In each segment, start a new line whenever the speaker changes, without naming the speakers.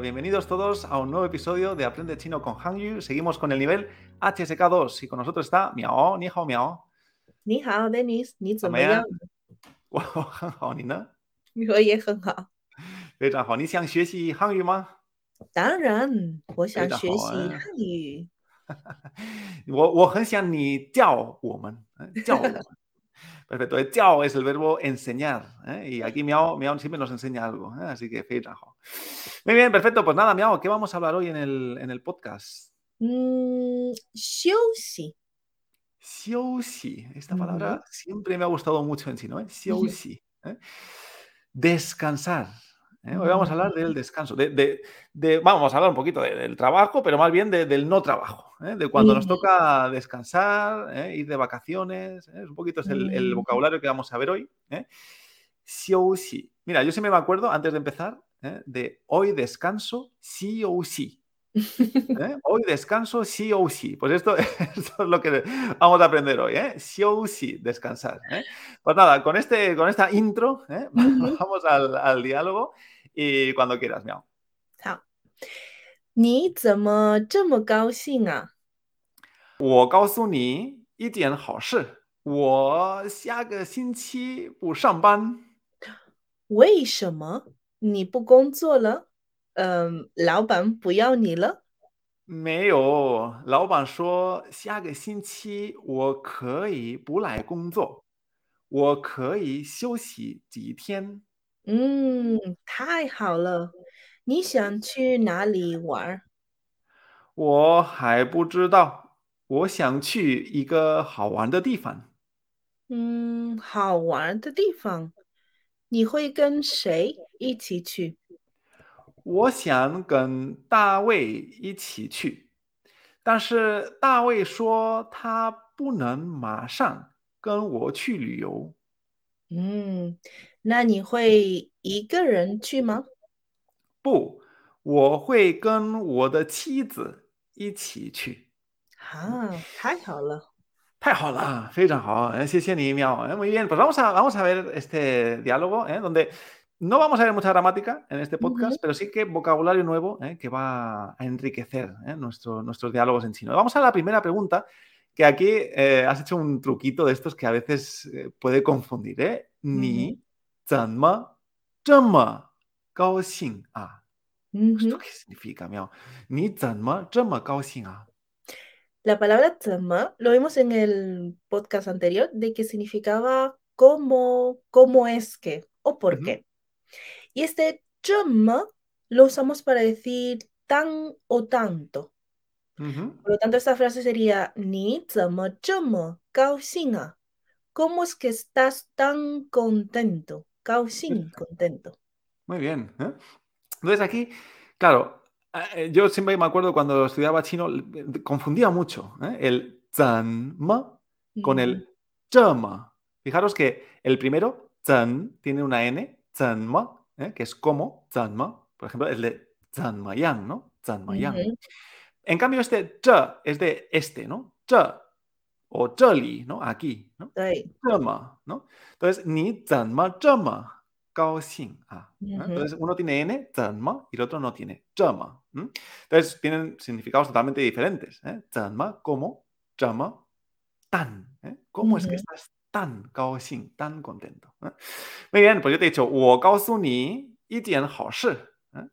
Bienvenidos todos a un nuevo episodio de Aprende Chino con Hangyu. Seguimos con el nivel HSK2 y con nosotros está Miao. Ni hao, Miao.
你好，Dennis，你怎么
怎么样
样？
我很好，你呢？
我也很好。
非常好。你想学习汉语吗？
当然，我想
常
学习
好啊
汉语。
我我很想你教我们，eh, 教我们。 Perfecto. El tiao es el verbo enseñar. ¿eh? Y aquí miao, miao siempre nos enseña algo. ¿eh? Así que feliz trabajo. Muy bien, perfecto. Pues nada, miao, ¿qué vamos a hablar hoy en el, en el podcast? Mm, xiuxi. Esta palabra siempre me ha gustado mucho en chino. ¿eh? Xiuxi. ¿eh? Descansar. ¿Eh? Hoy vamos a hablar del descanso. De, de- de- vamos a hablar un poquito de- del trabajo, pero más bien de- del no trabajo. ¿eh? De cuando nos toca descansar, ¿eh? ir de vacaciones. ¿eh? Un poquito es el, vocabulario que vamos a ver hoy. ¿eh? 休息. Mira, yo siempre me acuerdo, antes de empezar, de hoy descanso, sí o sí. ¿eh? Hoy descanso, sí o sí. Pues esto, esto es lo que vamos a aprender hoy, ¿eh? Sí o sí, descansar. ¿eh? Pues nada, con, este, con esta intro, ¿eh? Vamos al, al diálogo y cuando quieras, miau.
好，你怎么这么高兴啊？
我告诉你一件好事，我下个星期不上班。
为什么你不工作了？嗯，老板不要你了？
没有，老板说下个星期我可以不来工作，我可以休息几天。
嗯，太好了。你想去哪里玩儿？
我还不知道，我想去一个好玩的地方。
嗯，好玩的地方。你会跟谁一起去？
我想跟大卫一起去，但是大卫说他不能马上跟我去旅游。
嗯，那你会一个人去吗？
不，我会跟我的妻子一起去。
啊，太好了。
太好了，非常好，eh, 谢谢你，Miao. eh, Muy bien, pues vamos a, vamos a ver este diálogo, eh, donde no vamos a ver mucha gramática en este podcast,
Ujú.
pero sí que vocabulario nuevo eh, que va a enriquecer eh, nuestro- nuestros diálogos en chino. Vamos a la primera pregunta, que aquí eh, has hecho un truquito de estos que a veces eh, puede confundir. ¿eh? Ni 怎么这么高兴啊？¿Esto
Ujú.
qué significa, Miao? Ni 怎么这么高兴啊？
La palabra "怎么" lo vimos en el podcast anterior de que significaba cómo, cómo es que o por
Ujú.
qué. Y este 这么 lo usamos para decir tan o tanto.
Ujú.
Por lo tanto, esta frase sería 你怎么这么高兴啊？¿Cómo es que estás tan contento? Cao contento.
Muy bien. ¿eh? Entonces aquí, claro, eh, yo siempre me acuerdo cuando estudiaba chino, eh, confundía mucho ¿eh? el zanma con el chama. Fijaros que el primero, zan, tiene una n, zan ma, que es como, zan ma. Por ejemplo, el de zan yang, ¿no? Zan
yang.
En cambio, este ch es de este, ¿no? Ch o chali, ¿no? Aquí, ¿no? Chama, ¿no? Entonces, ni zanma chama, kao
xing.
Entonces, uno tiene n, zanma, y el otro no tiene chama. Entonces, tienen significados totalmente diferentes. ¿eh? Como, chama, tan. ¿eh? ¿Cómo es que estás tan kao xing, tan contento? Muy bien, pues yo te he dicho, wo kao su ni, y tian hao. ¿eh?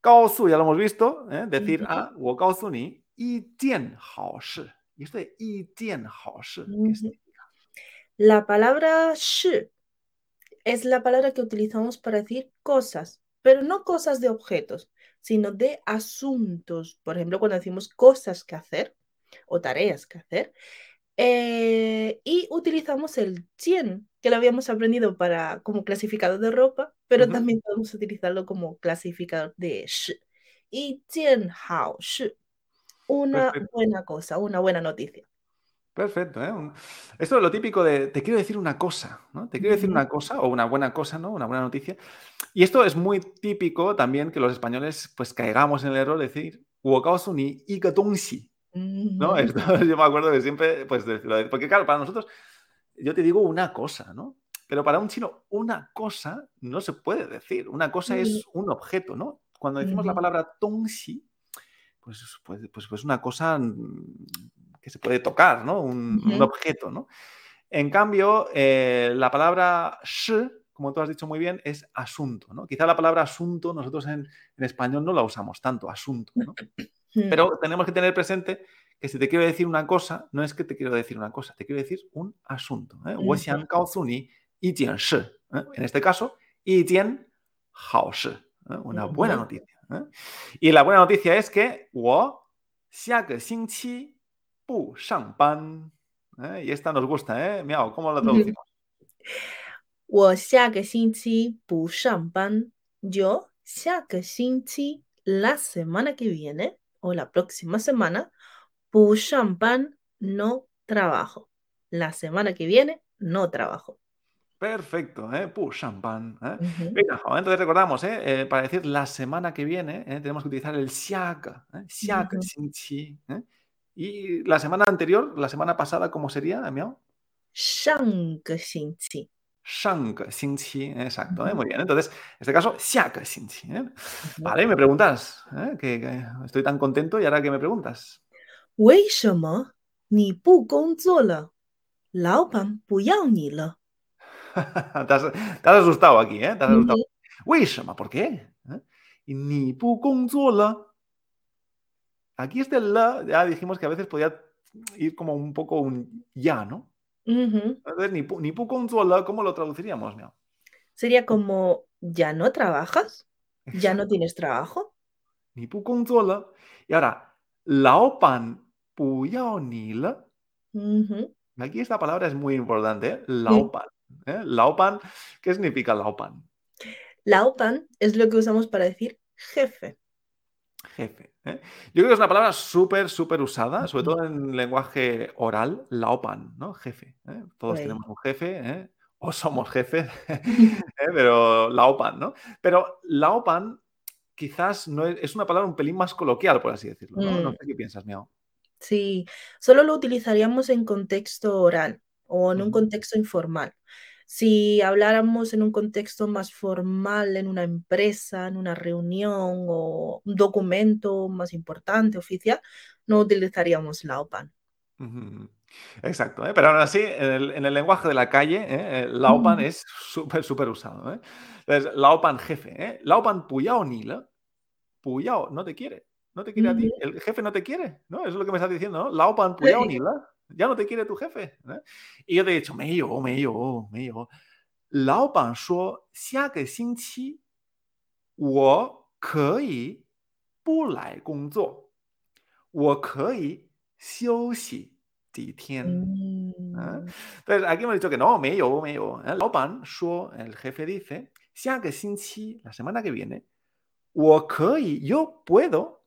Kao su, ya lo hemos visto, ¿eh? decir, ah, wo kao su ni, y tian hao shi. Y esto de y tian
hao
shi.
La palabra shi es la palabra que utilizamos para decir cosas, pero no cosas de objetos, sino de asuntos. Por ejemplo, cuando decimos cosas que hacer o tareas que hacer, eh, y utilizamos el tien, que lo habíamos aprendido para, como clasificador de ropa, pero también podemos utilizarlo como clasificador de shi. Y tien hao shi una buena cosa, una buena noticia.
Perfecto. ¿eh? Esto es lo típico de te quiero decir una cosa, ¿no? Te quiero decir una cosa o una buena cosa, ¿no? Una buena noticia. Y esto es muy típico también que los españoles pues caigamos en el error de decir ni ikatonsi. ¿No? Esto, yo me acuerdo que siempre, pues, porque claro, para nosotros, yo te digo una cosa, ¿no? Pero para un chino, una cosa no se puede decir. Una cosa es un objeto, ¿no? Cuando decimos la palabra tongxi, pues, pues, pues, una cosa mm, que se puede tocar, ¿no? Un, objeto, ¿no? En cambio, eh, la palabra shi, como tú has dicho muy bien, es asunto, ¿no? Quizá la palabra asunto nosotros en, español no la usamos tanto, asunto, ¿no? Pero tenemos que tener presente que si te quiero decir una cosa, no es que te quiero decir una cosa, te quiero decir un asunto. ¿eh? ¿eh? En este caso, una buena noticia. ¿Eh? Y la buena noticia es que wo pu ¿Eh? Y esta nos gusta, ¿eh? Miao, ¿cómo la traducimos?
Wo pu. Yo la semana que viene o la próxima semana pu no trabajo. La semana que viene no trabajo.
Perfecto, ¿eh? Puh, champán. ¿eh? Venga, entonces recordamos, ¿eh? ¿eh? Para decir la semana que viene, ¿eh? tenemos que utilizar el siak, ¿eh? siak,
uh
-huh. chi, Y la semana anterior, la semana pasada, ¿cómo sería, Miao?
Shang chi.
Shang chi, exacto, muy bien. Entonces, en este caso, siak
chi.
Vale, me preguntas, que, estoy tan contento y ahora que me preguntas.
¿Wei shema ni bu? Lao pan?
te, has, te has asustado aquí, ¿eh? Te has asustado. Weishama, ¿por qué? ¿Eh? Ni Aquí este la, ya dijimos que a veces podía ir como un poco un ya, ¿no?
ujú.
Entonces, ni pu, ni ¿cómo lo traduciríamos?
Sería como, ¿ya no trabajas? ¿Ya no tienes trabajo?
Ni le. Y ahora, lao pan pu yao ni.
Ujú.
Aquí esta palabra es muy importante, ¿eh? Lao pan. ¿Eh? Lao pan, ¿qué significa lao pan?
Laupan es lo que usamos para decir jefe.
Jefe. ¿eh? Yo creo que es una palabra súper, súper usada, sobre todo en lenguaje oral, laopan, ¿no? Jefe. ¿eh? Todos tenemos un jefe, ¿eh? o somos jefes, pero laopan, ¿no? Pero laopan quizás no es, es una palabra un pelín más coloquial, por así decirlo, ¿no? No
Mm,
sé qué piensas, Miao.
sí, solo lo utilizaríamos en contexto oral o en un contexto informal. Si habláramos en un contexto más formal, en una empresa, en una reunión o un documento más importante, oficial, no utilizaríamos Laupan.
ujú. Exacto, ¿eh? pero aún así, en el, en el lenguaje de la calle, ¿eh? El laopan
Ujú.
es súper, súper usado. ¿eh? Entonces, laopan jefe, ¿eh? laopan puyao ni le, Puyao no te quiere. No te quiere a ti. El jefe no te quiere. ¿no? Eso es lo que me estás diciendo, ¿no? Laopan Puyao ni la. Ya no te quiere tu jefe. ¿eh? Y yo te he dicho, me yo, me yo, me yo. Laopan 说下个星期我可以不来工作，我可以休息几天。¿eh?
Mm.
Entonces, aquí hemos dicho que no, me yo, me yo. ¿eh? Laopan 说, el jefe dice, 下个星期, la semana que viene, 我可以, yo puedo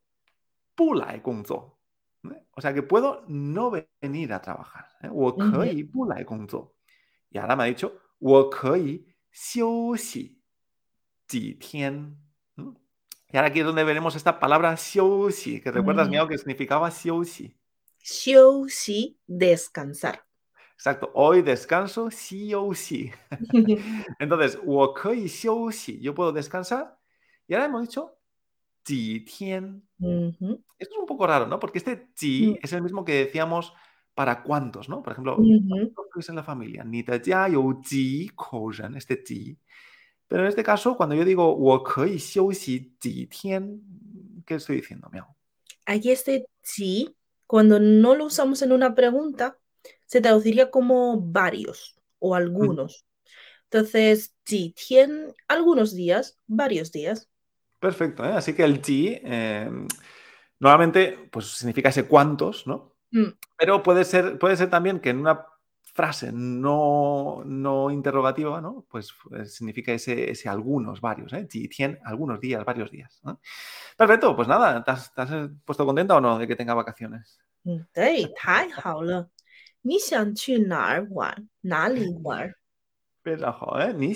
不来工作. o sea, que puedo no venir a trabajar. ¿eh? Y ahora me ha dicho, Y ahora aquí es donde veremos esta palabra que recuerdas.
Mm.
Miao, que significaba
descansar.
Exacto, hoy descanso xiuxi. Entonces, yo puedo descansar. Y ahora hemos dicho esto es un poco raro, ¿no? Porque este ji mm. es el mismo que decíamos para cuántos, ¿no? Por ejemplo, uh en la familia? Ni de ya yo ji kouren, este ji. Pero en este caso, cuando yo digo, wo kei ¿qué estoy diciendo, Miao?
Aquí este ji, cuando no lo usamos en una pregunta, se traduciría como varios o mm. algunos. Entonces, ji algunos días, varios días.
Perfecto, ¿eh? Así que el ji eh, normalmente pues, significa ese cuántos, ¿no?
Mm,
Pero puede ser, puede ser también que en una frase no, no interrogativa, ¿no? Pues, pues significa ese, ese algunos, varios, ¿eh? Ji tien, algunos días, varios días. ¿no? Perfecto, pues nada, ¿te has, te has puesto contenta o no de que tenga vacaciones?
嗯，对，太好了。你想去哪儿玩？哪里玩？
Pero, ¿eh? Ni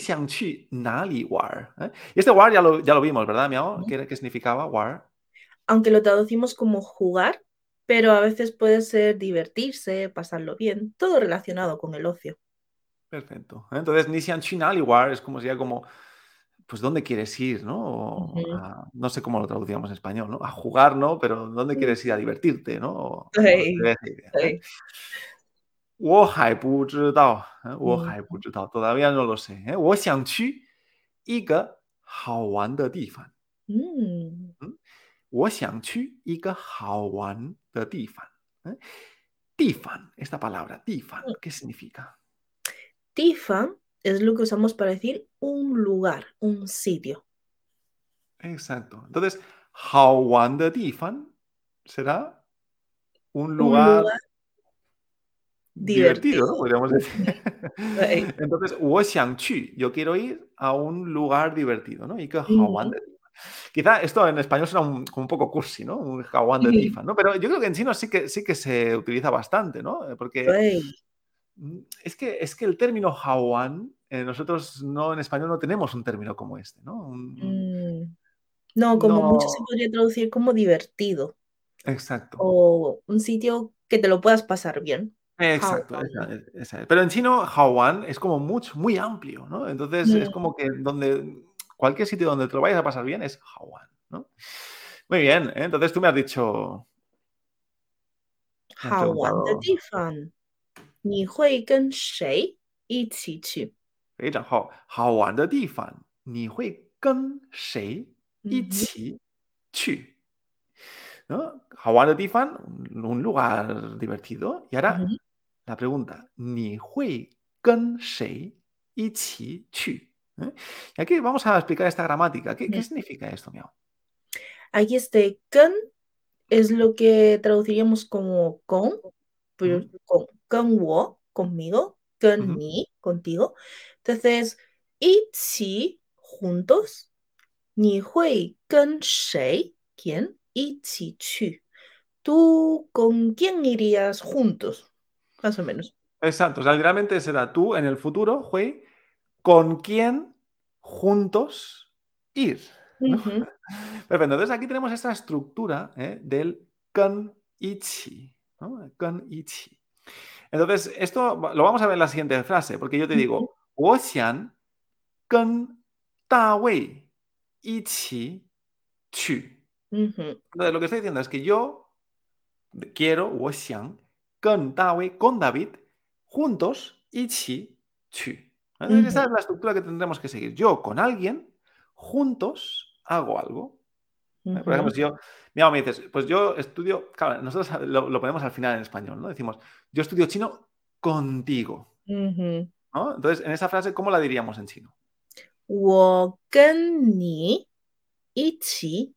nali war. ¿eh? Y este war ya lo, ya lo vimos, ¿verdad, Miao? ¿Qué, qué significaba war?
Aunque lo traducimos como jugar, pero a veces puede ser divertirse, pasarlo bien, todo relacionado con el ocio.
Perfecto. Entonces, ni xian qu igual es como sería como, pues, ¿dónde quieres ir, no? O
Ujú.
a- no sé cómo lo traducíamos en español, ¿no? A jugar, ¿no? Pero ¿dónde quieres ir a divertirte, ¿no? O,
Sí,
，todavía no lo sé，哎，我想去一个好玩的地方。
Mm.
我想去一个好玩的地方。¿eh? Tifan, esta palabra, tifan, ¿qué significa?
Tifan es lo que usamos para decir un lugar, un sitio.
Exacto. Entonces, 好玩的地方 será un
Un
lugar
lugar
divertido, ¿no?
divertido.
Podríamos decir.
Sí.
Entonces, 我想去, yo quiero ir a un lugar divertido, ¿no? Y que
Ujú.
好玩的地方. Quizá esto en español suena un- como un poco cursi, ¿no? Un jaguán de
Ujú.
tifa, ¿no? Pero yo creo que en chino sí que, sí que se utiliza bastante, ¿no? Eh, Porque
Sí.
mm, es que, es que el término jaguán, eh, nosotros no en español no tenemos un término como este, ¿no? Un- un-
Mm. No, como mucho se
no,
podría traducir como divertido
exacto.
o un sitio que te lo puedas pasar bien.
Exacto, esa, e, esa. pero en chino Haowan es como mucho, muy amplio, ¿no? Entonces es
mm.
como que donde cualquier sitio donde te lo vayas a pasar bien es Haowan, ¿no? Muy bien, ¿eh? entonces tú me has dicho
Haowan de Difan. ¿Ni
hui con shei y chi chi? Haowan de Difan. ¿Ni hui con shei
y
chi chi? ¿no? Hawái de Tifan, un lugar divertido. Y ahora,
uh -huh.
La pregunta, ¿ni hui con sei y chi chu? Y aquí vamos a explicar esta gramática. ¿Qué, significa esto, Miao?
Aquí este con es lo que traduciríamos como con, pero con, con wo, conmigo, con mi, contigo. Entonces, y chi, juntos, ni hui con sei, ¿quién? Y chi ¿Tú con quién irías juntos? Más o menos.
Exacto, o sea, literalmente será tú en el futuro, Hui, con quién juntos ir. Perfecto, entonces aquí tenemos esta estructura ¿eh? del kan-ichi. Kan-ichi. Entonces, esto lo vamos a ver en la siguiente frase, porque yo te digo, Woxian kan da wei ichi
chu.
Entonces, lo que estoy diciendo es que yo quiero, Woxian, con David, con David, juntos, Ichi, Chu. Entonces, esa es la estructura que tendremos que seguir. Yo con alguien, juntos, hago algo. Eh, por ejemplo, si yo, mi me dices, pues yo estudio, claro, nosotros lo, ponemos al final en español, ¿no? Decimos, yo estudio chino contigo. Entonces, en esa frase, ¿cómo la diríamos en chino?
Wo ni yu.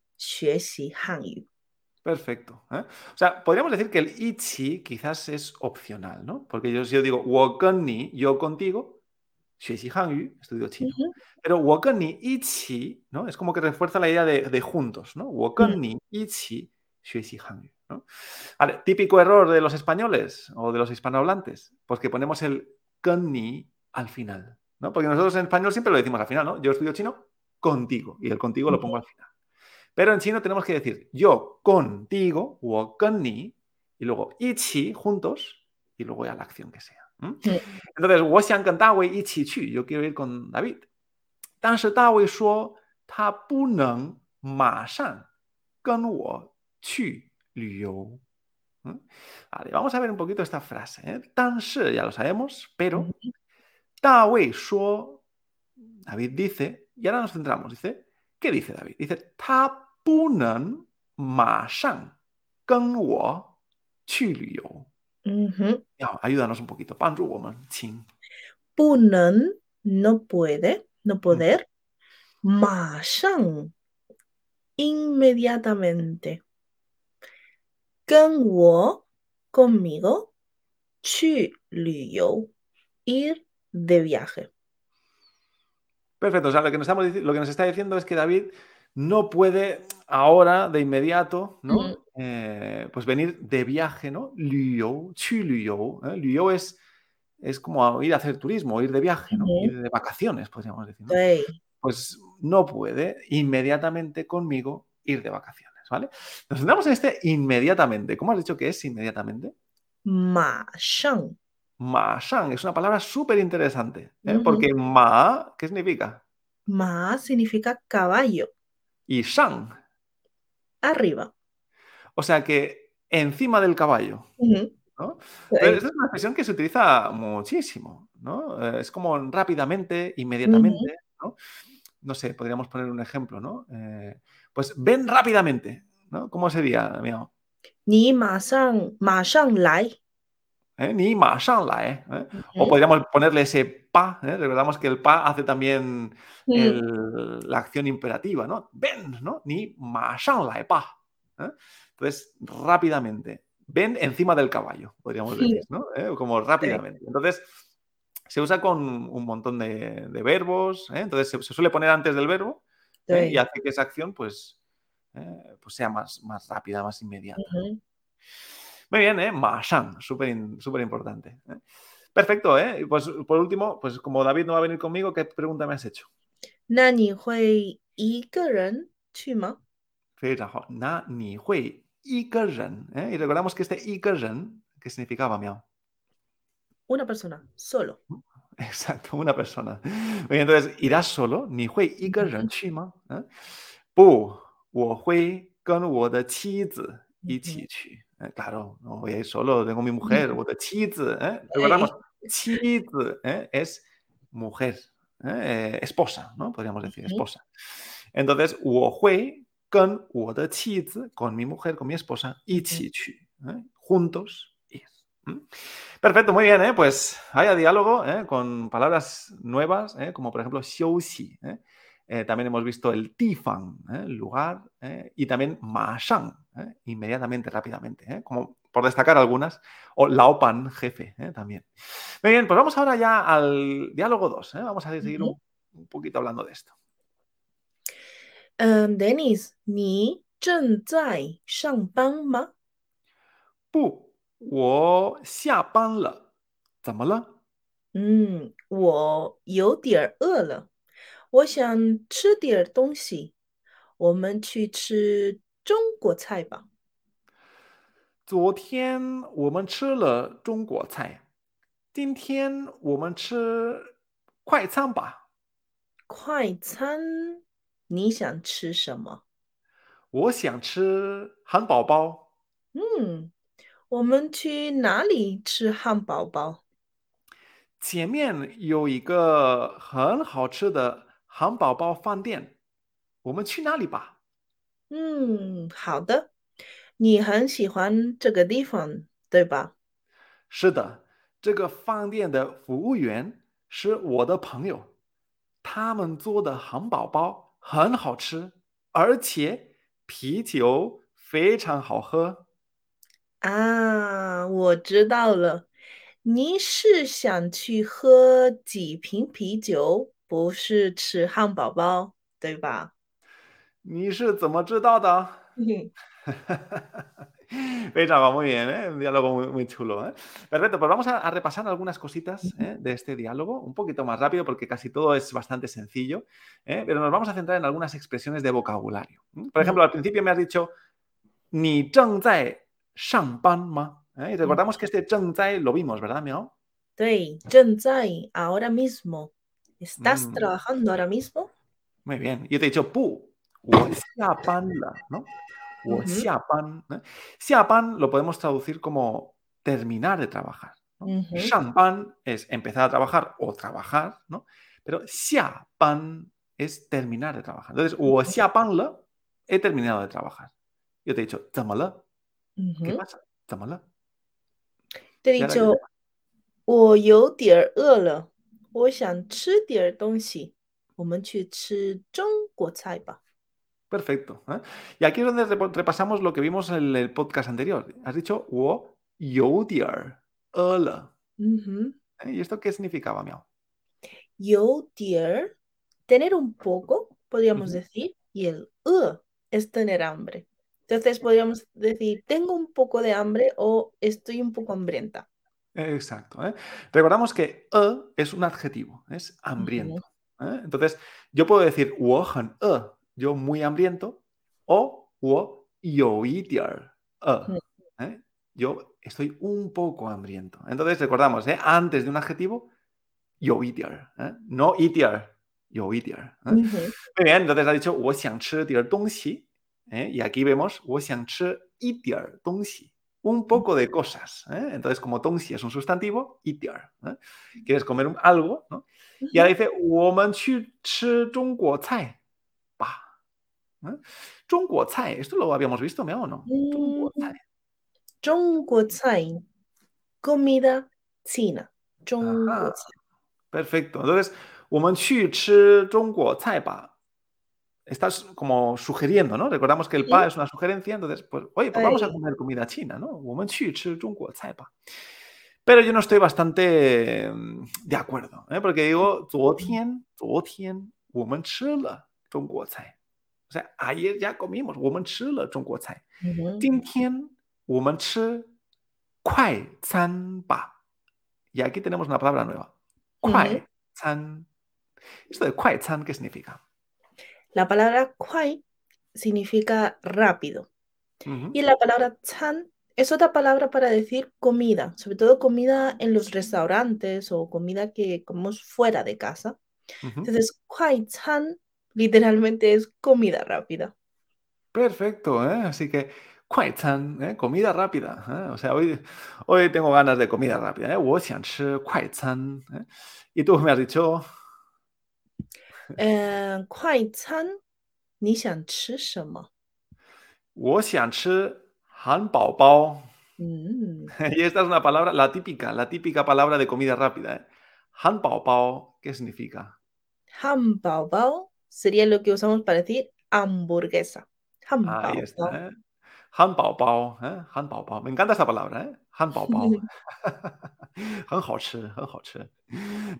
Perfecto. ¿eh? O sea, podríamos decir que el ichi quizás es opcional, ¿no? Porque yo, si yo digo woken ni, yo contigo, hangyu, estudio chino. Pero ni ichi, ¿no? Es como que refuerza la idea de, de juntos, ¿no? Woken uh ni mm. ichi, shi hangyu. ¿no? Vale, típico error de los españoles o de los hispanohablantes, pues porque ponemos el ni al final, ¿no? Porque nosotros en español siempre lo decimos al final, ¿no? Yo estudio chino contigo y el contigo lo pongo al final. Pero en chino tenemos que decir yo contigo, o con ni, y luego ichi, juntos, y luego ya la acción que sea. ¿Mm?
Sí.
Entonces, wo xiang Dawei ichi yo quiero ir con David. Dawei shuo, ta bu neng ma wo. Vale, vamos a ver un poquito esta frase. ¿eh? Tan ya lo sabemos, pero Dawei shuo, David dice, y ahora nos centramos, dice, ¿qué dice David? Dice, ta 不能马上跟我去旅游。
ujú.
Ya, ayúdanos un poquito, 帮助我们，请。
不能 no puede, no
Mm.
poder. 马上 inmediatamente. 跟我 conmigo 去旅游 ir de viaje.
Perfecto, o sea, lo que, nos estamos dici- lo que nos está diciendo es que David no puede ahora, de inmediato, ¿no? Eh, pues venir de viaje, ¿no? Liu. ¿eh? Liu es, es como ir a hacer turismo, ir de viaje, ¿no? Ir de vacaciones, podríamos decir, ¿no?
Sí.
Pues no puede inmediatamente conmigo ir de vacaciones, ¿vale? Nos centramos en este inmediatamente. ¿Cómo has dicho que es inmediatamente?
马上
ma shang es una palabra súper interesante, ¿eh? Porque ma, ¿qué significa?
Ma significa caballo,
y Shang.
Arriba.
O sea que encima del caballo. Pero esta es una expresión que se utiliza muchísimo, ¿no? Eh, es como rápidamente, inmediatamente, ¿no? ¿no? sé, podríamos poner un ejemplo, ¿no? Eh, pues ven rápidamente, ¿no? ¿Cómo sería, Miao?
Ni ma shang, ma shang lai.
¿eh? ni ma la ¿eh? ¿eh? O podríamos ponerle ese pa, ¿eh? recordamos que el pa hace también la acción imperativa, ¿no? Ven, ¿no? Ni ma san la pa. Entonces, rápidamente, ven encima del caballo, podríamos
sí.
decir, ¿no? Como rápidamente. Entonces, se usa con un montón de, verbos, entonces se, suele poner antes del verbo y hace que esa acción, pues, pues sea más, más rápida, más inmediata. Muy bien, ¿eh? Mashan, súper importante. ¿eh? Perfecto, ¿eh? Pues por último, pues como David no va a venir conmigo, ¿qué pregunta me has hecho? ¿Nani hui ¿Nani hui ¿Eh? Y recordamos que este Ren, ¿qué significaba, Miao?
Una persona, solo.
Exacto, una persona. Bien, entonces, irás solo, ni hui Ren chima. ¿eh? Bu, wo hui con wo de chi zi, y chi eh, claro, no voy a ir solo, tengo mi mujer, ¿eh? Recordamos, ¿eh? es mujer, ¿eh? Eh, esposa, ¿no? Podríamos decir esposa. Entonces, con con mi mujer, con mi esposa, y juntos ir. Perfecto, muy bien, Pues haya diálogo con palabras nuevas, como por ejemplo, xiuxi, ¿eh? Eh, también hemos visto el Tifan, ¿eh? el lugar, ¿eh? y también Maashan, inmediatamente, rápidamente, como por destacar algunas, o Laopan, jefe, también. Muy bien, pues vamos ahora ya al diálogo 2, vamos a seguir un, poquito hablando de esto.
Um, Denis, ¿ni zheng zai shang
ban ma? Bu, wo xia ban le. ¿Zama
le? Mm, wo you dier e le. 我想吃点儿东西。我们去吃中国菜吧。
昨天我们吃了中国菜，今天我们吃快餐吧。
快餐，你想吃什么？
我想吃汉堡包，
嗯，我们去哪里吃汉堡包？
前面有一个很好吃的汉堡包饭店，我们去那里吧。
嗯，好的。你很喜欢这个地方，对吧？
是的，这个饭店的服务员是我的朋友，他们做的汉堡包很好吃，而且啤酒非常好喝。
啊，我知道了。你是想去喝几瓶啤酒，不是吃汉堡包，对吧？
你是怎么知道的？
嗯
非常va muy bien, ¿eh? Un diálogo muy, muy chulo, ¿eh? Perfecto, pues vamos a, a repasar algunas cositas ¿eh? de este diálogo, un poquito más rápido porque casi todo es bastante sencillo, ¿eh? pero nos vamos a centrar en algunas expresiones de vocabulario. ¿m? Por ejemplo, al principio me has dicho, ni zheng zai shang ban ma. ¿eh? Y recordamos que este zheng zai lo vimos, ¿verdad, Miao?
对，正在 ahora mismo. ¿Estás
mm.
trabajando ahora mismo?
Muy bien. Yo te he dicho, pu, ¿no? Uh -huh. pan, ¿no? Xiapan lo podemos traducir como terminar de trabajar. ¿no? Es empezar a trabajar o trabajar, ¿no? Pero xiapan es terminar de trabajar. Entonces, wo la, he terminado de trabajar. Yo te he dicho, tamala. ¿Qué pasa? Tamala.
Te he dicho,
wo tier
我想吃点儿东西。我们去吃中国菜吧。
Perfecto. ¿eh? Y aquí es donde repo- repasamos lo que vimos en el podcast anterior. Has dicho, 我有点儿饿了.
嗯哼，
¿eh? ¿Y esto qué significaba, Miao?
有点儿 tener un poco, podríamos
Ujú.
decir, y el "e" es tener hambre. Entonces podríamos decir, tengo un poco de hambre o estoy un poco hambrienta.
Exacto. ¿eh? Recordamos que e es un adjetivo, es hambriento. ¿eh? Entonces, yo puedo decir e", yo muy hambriento, o wo yo
e,
¿eh? yo estoy un poco hambriento. Entonces, recordamos, ¿eh? antes de un adjetivo, yo itiar, no itiar, yo
itiar.
Muy bien, entonces ha dicho wo xiang chi y aquí vemos wo xiang chi itiar un poco de cosas. ¿eh? Entonces, como tonsi es un sustantivo, itiar. ¿eh? Quieres comer algo, ¿no? Y ahora dice, woman ¿eh? Esto lo habíamos visto, ¿me o no?
Zhongguozai. Comida china.
Perfecto. Entonces, woman estás como sugiriendo, ¿no? Recordamos que el pa es una sugerencia, entonces, pues, oye, pues vamos a comer comida china, ¿no? Pero yo no estoy bastante mm, de acuerdo, ¿eh? porque digo, o sea, ayer ya comimos, Y aquí tenemos una palabra nueva, Esto de ¿qué significa?
La palabra kuai significa rápido.
Uh -huh.
Y la palabra chan es otra palabra para decir comida, sobre todo comida en los restaurantes o comida que comemos fuera de casa.
Uh -huh.
Entonces, kuai chan literalmente es comida rápida.
Perfecto, ¿eh? así que Chan, ¿eh? comida rápida. ¿eh? O sea, hoy, hoy tengo ganas de comida rápida. ¿eh? ¿eh? Y tú me has dicho
Eh, kuai chan, 你想吃什么？
我想吃汉堡包.
Mm,
Y esta es una palabra, la típica, la típica palabra de comida rápida, ¿eh? 汉堡包, ¿qué significa?
Hanbaobao sería lo que usamos para decir hamburguesa.
Ahí
Hanbaobao.
está, ¿eh? 汉堡包, ¿eh? 汉堡包. Me encanta esta palabra, ¿eh? 汉堡包. 很好吃,很好吃.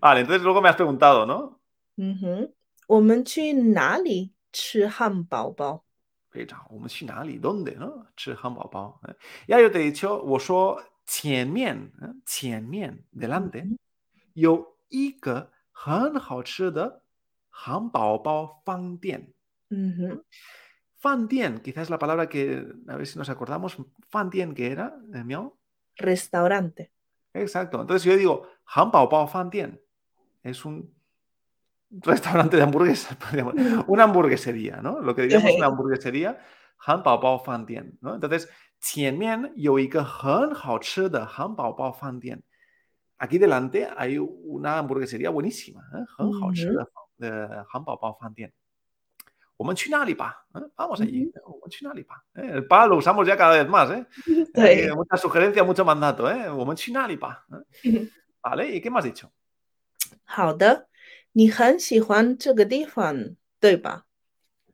Vale, entonces luego me has preguntado, ¿no?
嗯哼， 我们去哪里吃汉堡包？
非常好，我们去哪里？¿Dónde？¿no? 吃汉堡包。¿eh? Ya yo te he dicho, 我说前面，¿eh? 前面 delante
嗯
有一个很好吃的汉堡包饭店。
嗯哼，
饭店 quizás es la palabra que, a ver si nos acordamos, 饭店que era, eh, miau.
restaurante.
Exacto. Entonces yo digo, 汉堡包饭店 es un restaurante de hamburguesas, una hamburguesería, ¿no? Lo que diríamos una hamburguesería, Han Bao Bao Fan Tian, ¿no? Entonces, Tianmian Han Bao Bao Fan Tian. Aquí delante hay una hamburguesería buenísima, ¿eh? Han Bao Bao Fan Tian. ¿eh? Vamos allí, ¿eh? ¿eh? El pa lo usamos ya cada vez más, ¿eh? eh mucha sugerencia, mucho mandato, ¿eh? ¿Vale? ¿Y qué más has dicho?
好的。你很喜欢这个地方，对吧？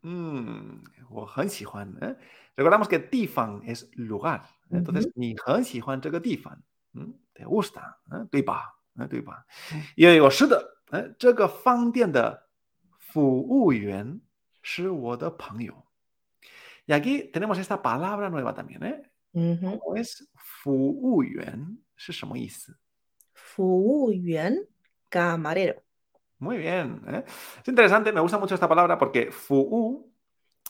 Mm, 我很喜欢, ¿eh? Recordamos que 地方 es lugar. ¿eh? Entonces, 你很喜欢这个地方, ¿m? te gusta, ¿eh? 对吧？¿eh? 对吧？y yo digo, 是的，¿eh? 这个饭店的服务员是我的朋友。Y aquí tenemos esta palabra nueva también, ¿eh?
嗯哼，
¿Cómo es 服务员？是什么意思？
服务员 camarero。
Muy bien. ¿eh? Es interesante, me gusta mucho esta palabra porque fu'u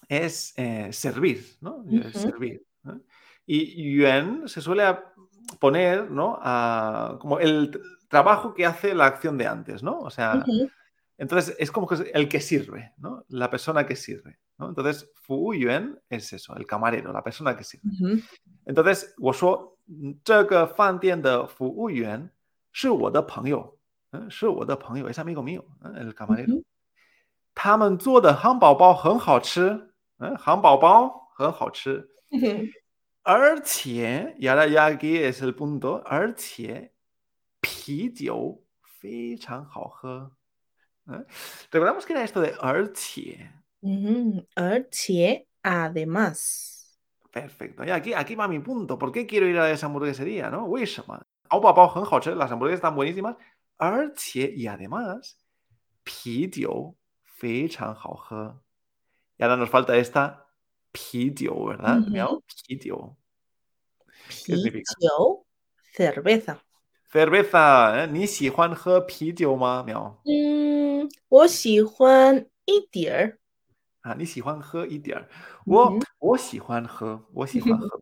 es eh, servir, ¿no? Eh,
Ujú.
Servir. ¿eh? Y yuan se suele a- poner, ¿no? A- como el t- trabajo que hace la acción de antes, ¿no? O sea,
Ujú,
entonces es como que es el que sirve, ¿no? La persona que sirve, ¿no? Entonces, fu'u yuan es eso, el camarero, la persona que sirve.
嗯哼，
Entonces, 我说嗯这个饭店的服务员是我的朋友， 嗯，是我的朋友，es amigo mío，嗯，el camarero。
嗯
他们做的汉堡包很好吃，嗯，汉堡包很好吃，
哼哼
而且，y ahora ya aquí es el punto，而且啤酒非常好喝。嗯，recordamos que era esto de 而且。
嗯哼，而且 además。
Perfecto. Y aquí, aquí va mi punto. ¿Por qué quiero ir a esa hamburguesería? ¿no? 为什么？熬宝宝很好吃, las hamburguesas están buenísimas. 而且, y además, 啤酒非常好喝. Y ahora nos falta esta 啤酒. Miau, 啤酒.
啤酒 cerveza。
Cerveza, ¿eh? 你喜欢喝啤酒吗？苗。
嗯，我喜欢一点儿。
啊，你喜欢喝一点儿。我
嗯
我喜欢喝，我喜欢喝. ¿eh?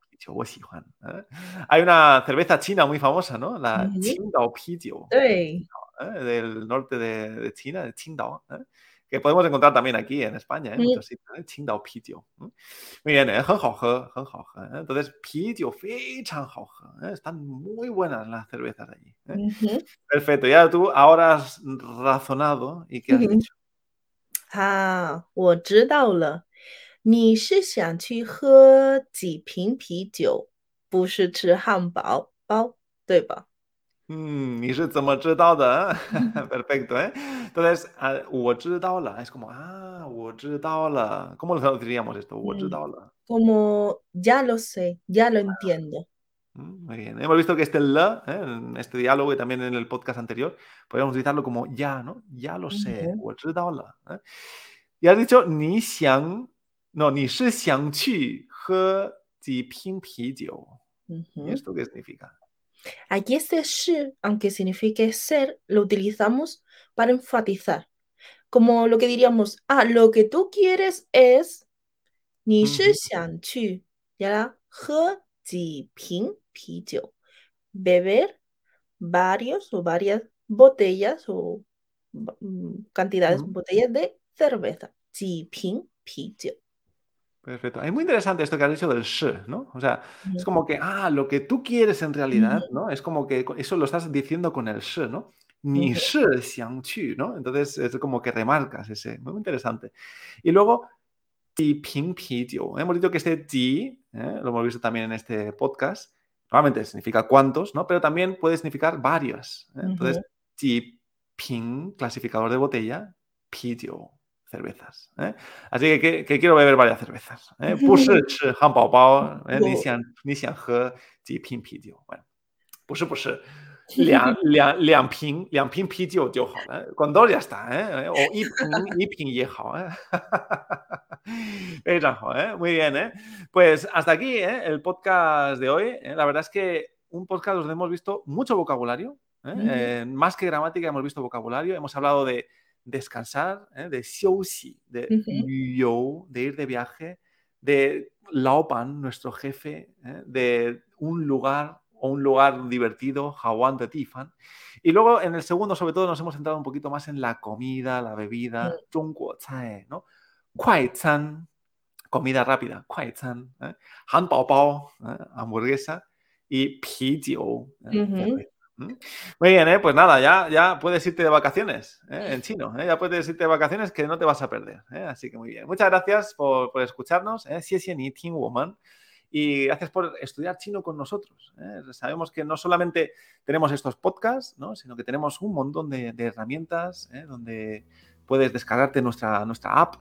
Hay una cerveza china muy famosa, ¿no? La
Ujú.
Qingdao Pijiu.
对，
¿eh? del norte de, de China, de Qingdao, ¿eh? que podemos encontrar también aquí en España, en
Mm.
muchos sitios, ¿eh? Qingdao Pijiu. ¿eh? Muy bien, ¿eh? 很好喝，很好喝, ¿eh? Entonces, Pijiu 非常好喝, ¿eh? están muy buenas las cervezas de allí. ¿eh?
ujú.
Perfecto, ya tú ahora has razonado y ¿qué has
Ujú.
dicho?
啊，我知道了， 你是想去喝几瓶啤酒，不是吃汉堡包，对吧？
Mm, 你是怎么知道的? Perfecto, ¿eh? Entonces, ah, 我知道了, es como, ah, 我知道了. ¿Cómo lo traduciríamos esto? 我知道了.
Como ya lo sé, ya lo entiendo.
Mm, Muy bien. Hemos visto que este la, ¿eh? en este diálogo y también en el podcast anterior, podríamos utilizarlo como ya, ¿no? Ya lo sé,
Ujú.
我知道了, ¿eh? Y has dicho 你想, no, ni shi xiang qi he ping
pi
¿Esto qué significa?
Aquí este shi, aunque signifique ser, lo utilizamos para enfatizar. Como lo que diríamos, ah, lo que tú quieres es ni
shi
xiang qi, ya he ji ping pijio. Beber varios o varias botellas o mm, cantidades,
uh -huh.
botellas de cerveza. Ji ping pi.
Perfecto. Es muy interesante esto que has dicho del shi, ¿no? O sea, es como que, ah, lo que tú quieres en realidad, ¿no? Es como que eso lo estás diciendo con el shi, ¿no? Ni shi xiang qu, ¿no? Entonces es como que remarcas ese, muy interesante. Y luego, ti ping pi jiu. Hemos dicho que este ti, ¿eh? lo hemos visto también en este podcast, normalmente significa cuántos, ¿no? Pero también puede significar varios. ¿eh? Entonces, ti ping, clasificador de botella, pi jiu, cervezas. ¿eh? Así que, que, que quiero beber varias cervezas. ¿eh? 不是吃汉堡包，¿eh? 你想你想喝几瓶啤酒？bueno, 不是不是，两两两瓶两瓶啤酒就好了，con dos ya está，¿eh? o 一瓶一瓶也好，¿eh? 非常好, ¿eh? Muy bien, ¿eh? Pues hasta aquí, ¿eh? El podcast de hoy. ¿eh? La verdad es que un podcast donde hemos visto mucho vocabulario, ¿eh?
Ujú.
Eh, más que gramática hemos visto vocabulario, hemos hablado de descansar, ¿eh? de xiuxi, de
uh
-huh. de ir de viaje, de laopan, nuestro jefe, ¿eh? de un lugar o un lugar divertido, Hawan de Tifan. Y luego en el segundo, sobre todo, nos hemos centrado un poquito más en la comida, la bebida, mm. zhongguo cai, ¿no? Kuaizan, comida rápida, kuaizan, ¿eh? han bao bao, ¿eh? hamburguesa, y pijiu, ¿eh? cerveza. ¿Mm? Muy bien, ¿eh? pues nada, ya, ya puedes irte de vacaciones ¿eh? en chino, ¿eh? ya puedes irte de vacaciones que no te vas a perder. Así que muy bien. Muchas gracias por, por escucharnos. Woman. Y gracias por estudiar chino con nosotros. Sabemos que no solamente tenemos estos podcasts, sino que tenemos un montón de, herramientas donde puedes descargarte nuestra, nuestra app,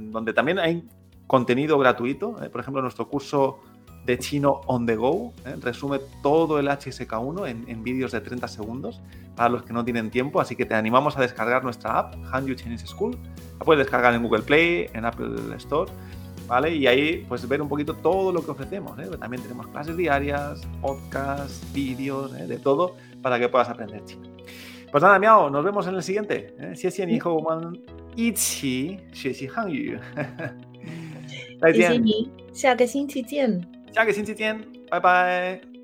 donde también hay contenido gratuito. Por ejemplo, nuestro curso de chino on the go ¿eh? resume todo el HSK1 en, en vídeos de 30 segundos para los que no tienen tiempo. Así que te animamos a descargar nuestra app, Hanyu Chinese School. La puedes descargar en Google Play, en Apple Store. ¿vale? Y ahí pues ver un poquito todo lo que ofrecemos, ¿eh? También tenemos clases diarias, podcasts, vídeos, ¿eh? de todo para que puedas aprender chino. Pues nada, miau, nos vemos en el siguiente. ¿eh? 谢谢你和我们一起学习汉语。再
谢谢
见，
你，下个星期见。
下个星期见，拜拜。